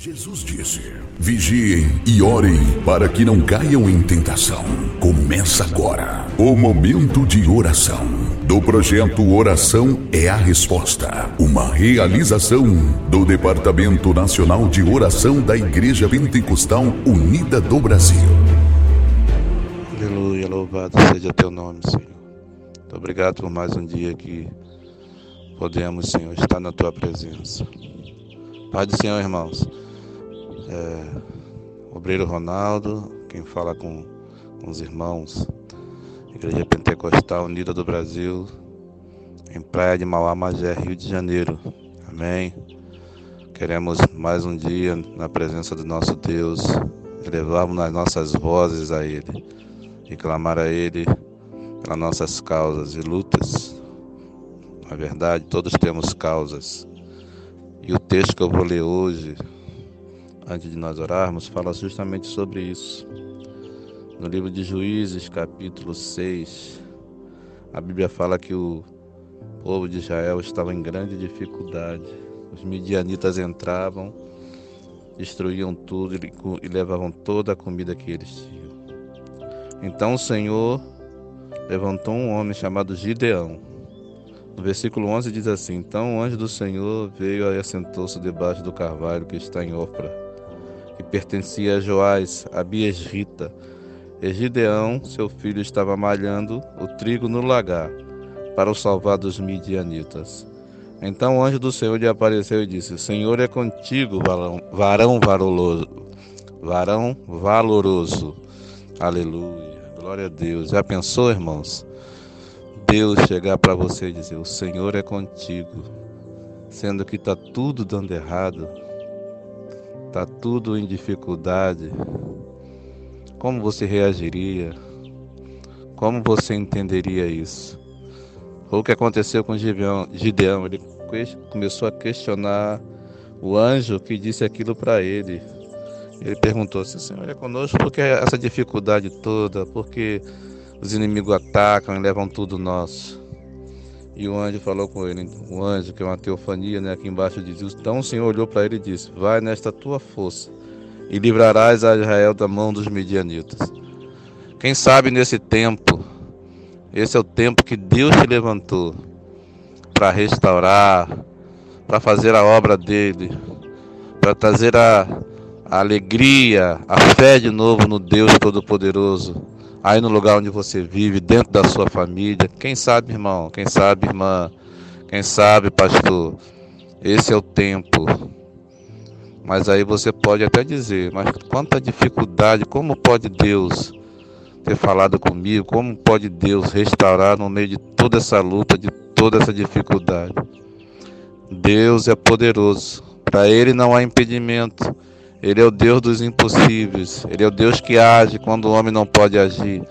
Jesus disse: Vigiem e orem para que não caiam em tentação. Começa agora o momento de oração do projeto Oração é a Resposta, uma realização do Departamento Nacional de Oração da Igreja Pentecostal Unida do Brasil. Aleluia, louvado seja teu nome, Senhor. Muito obrigado por mais um dia que podemos, Senhor, estar na tua presença. Pai do Senhor, irmãos é, Obreiro Ronaldo, quem fala com, com os irmãos, Igreja Pentecostal Unida do Brasil, em Praia de Mauá, Magé, Rio de Janeiro. Amém. Queremos mais um dia na presença do nosso Deus, elevarmos as nossas vozes a Ele e clamar a Ele pelas nossas causas e lutas. Na verdade, todos temos causas. E o texto que eu vou ler hoje antes de nós orarmos, fala justamente sobre isso. No livro de Juízes, capítulo 6, a Bíblia fala que o povo de Israel estava em grande dificuldade. Os midianitas entravam, destruíam tudo e levavam toda a comida que eles tinham. Então o Senhor levantou um homem chamado Gideão. No versículo 11 diz assim: Então o anjo do Senhor veio e assentou-se debaixo do carvalho que está em Ofra que pertencia a Joás, a Biesrita. E Gideão, seu filho, estava malhando o trigo no lagar para o salvar dos midianitas. Então o anjo do Senhor lhe apareceu e disse: O Senhor é contigo, varão, varão. Varão valoroso. Aleluia. Glória a Deus. Já pensou, irmãos? Deus chegar para você e dizer: O Senhor é contigo, sendo que está tudo dando errado está tudo em dificuldade, como você reagiria? Como você entenderia isso? o que aconteceu com Gideão? Ele começou a questionar o anjo que disse aquilo para ele. Ele perguntou: Se o Senhor é conosco, por que essa dificuldade toda? Porque os inimigos atacam e levam tudo nosso. E o anjo falou com ele, o anjo, que é uma teofania, né, aqui embaixo diz: Então o Senhor olhou para ele e disse: Vai nesta tua força e livrarás a Israel da mão dos medianitas. Quem sabe nesse tempo, esse é o tempo que Deus te levantou para restaurar, para fazer a obra dele, para trazer a, a alegria, a fé de novo no Deus Todo-Poderoso aí no lugar onde você vive, dentro da sua família. Quem sabe, irmão? Quem sabe, irmã? Quem sabe, pastor? Esse é o tempo. Mas aí você pode até dizer, mas quanta dificuldade, como pode Deus ter falado comigo? Como pode Deus restaurar no meio de toda essa luta, de toda essa dificuldade? Deus é poderoso. Para ele não há impedimento. Ele é o Deus dos impossíveis. Ele é o Deus que age quando o homem não pode agir.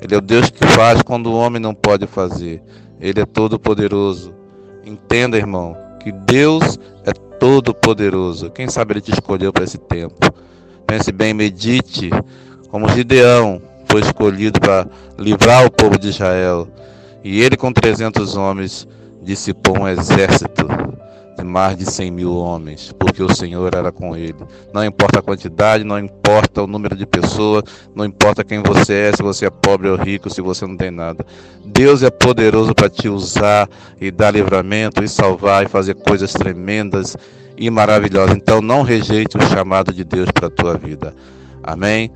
Ele é o Deus que faz quando o homem não pode fazer. Ele é todo poderoso. Entenda, irmão, que Deus é todo poderoso. Quem sabe ele te escolheu para esse tempo. Pense bem, medite como Gideão foi escolhido para livrar o povo de Israel. E ele com 300 homens dissipou um exército de mais de 100 mil homens, porque o Senhor era com ele. Não importa a quantidade, não importa o número de pessoas, não importa quem você é, se você é pobre ou rico, se você não tem nada. Deus é poderoso para te usar e dar livramento e salvar e fazer coisas tremendas e maravilhosas. Então não rejeite o chamado de Deus para a tua vida. Amém?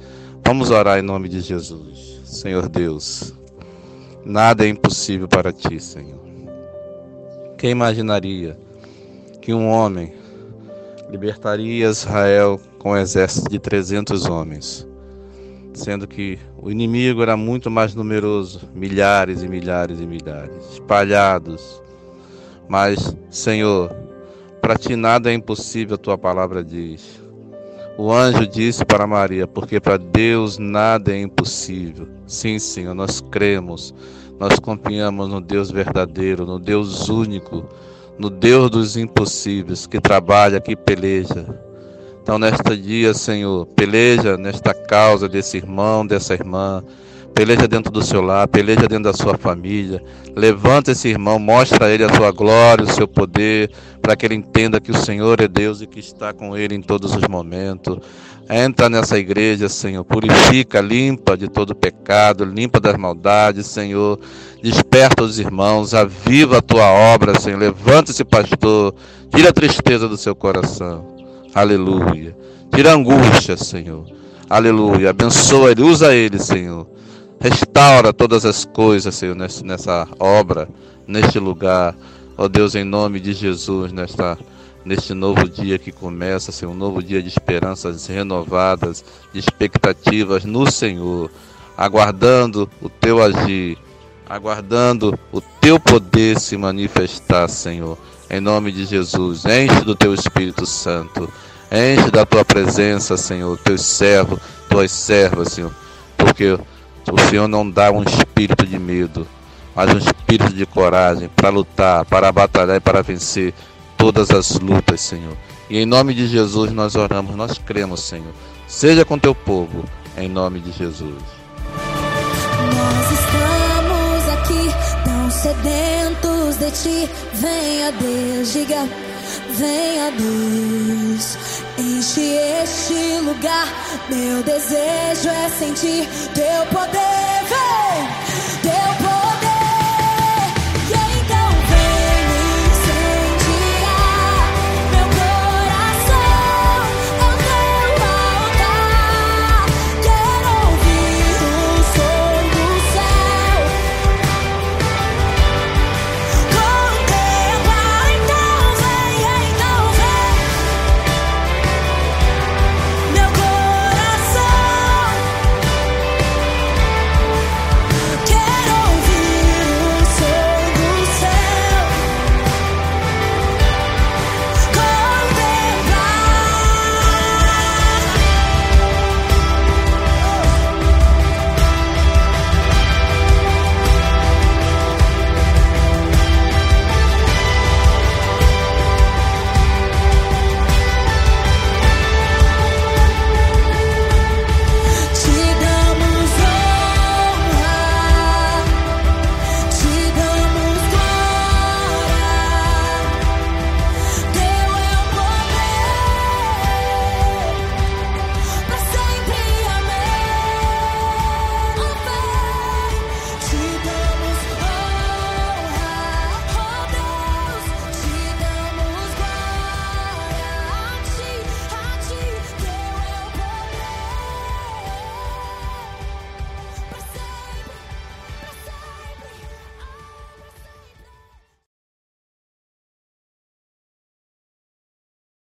Vamos orar em nome de Jesus. Senhor Deus, nada é impossível para ti, Senhor. Quem imaginaria? Que um homem libertaria Israel com um exército de 300 homens, sendo que o inimigo era muito mais numeroso, milhares e milhares e milhares, espalhados. Mas, Senhor, para ti nada é impossível, a tua palavra diz. O anjo disse para Maria, porque para Deus nada é impossível. Sim, Senhor, nós cremos, nós confiamos no Deus verdadeiro, no Deus único, no Deus dos impossíveis, que trabalha, que peleja. Então, nesta dia, Senhor, peleja nesta causa desse irmão, dessa irmã, peleja dentro do seu lar, peleja dentro da sua família. Levanta esse irmão, mostra a ele a sua glória, o seu poder, para que ele entenda que o Senhor é Deus e que está com ele em todos os momentos. Entra nessa igreja, Senhor, purifica, limpa de todo pecado, limpa das maldades, Senhor. Desperta os irmãos, aviva a tua obra, Senhor. Levanta esse pastor, tira a tristeza do seu coração. Aleluia. Tira a angústia, Senhor. Aleluia. Abençoa ele, usa ele, Senhor. Restaura todas as coisas, Senhor, nessa obra, neste lugar. Ó Deus, em nome de Jesus, nesta neste novo dia que começa, Senhor, um novo dia de esperanças renovadas, de expectativas no Senhor, aguardando o teu agir, aguardando o teu poder se manifestar, Senhor. Em nome de Jesus, enche do teu Espírito Santo, enche da tua presença, Senhor, teus servos, tuas servas, Senhor, porque o Senhor não dá um espírito de medo, mas um espírito de coragem para lutar, para batalhar e para vencer todas as lutas, Senhor. E em nome de Jesus nós oramos, nós cremos, Senhor. Seja com teu povo, em nome de Jesus. Nós estamos aqui tão sedentos de ti. Venha Deus, diga, venha Deus. Enche este lugar. Meu desejo é sentir teu poder. Vem, teu poder.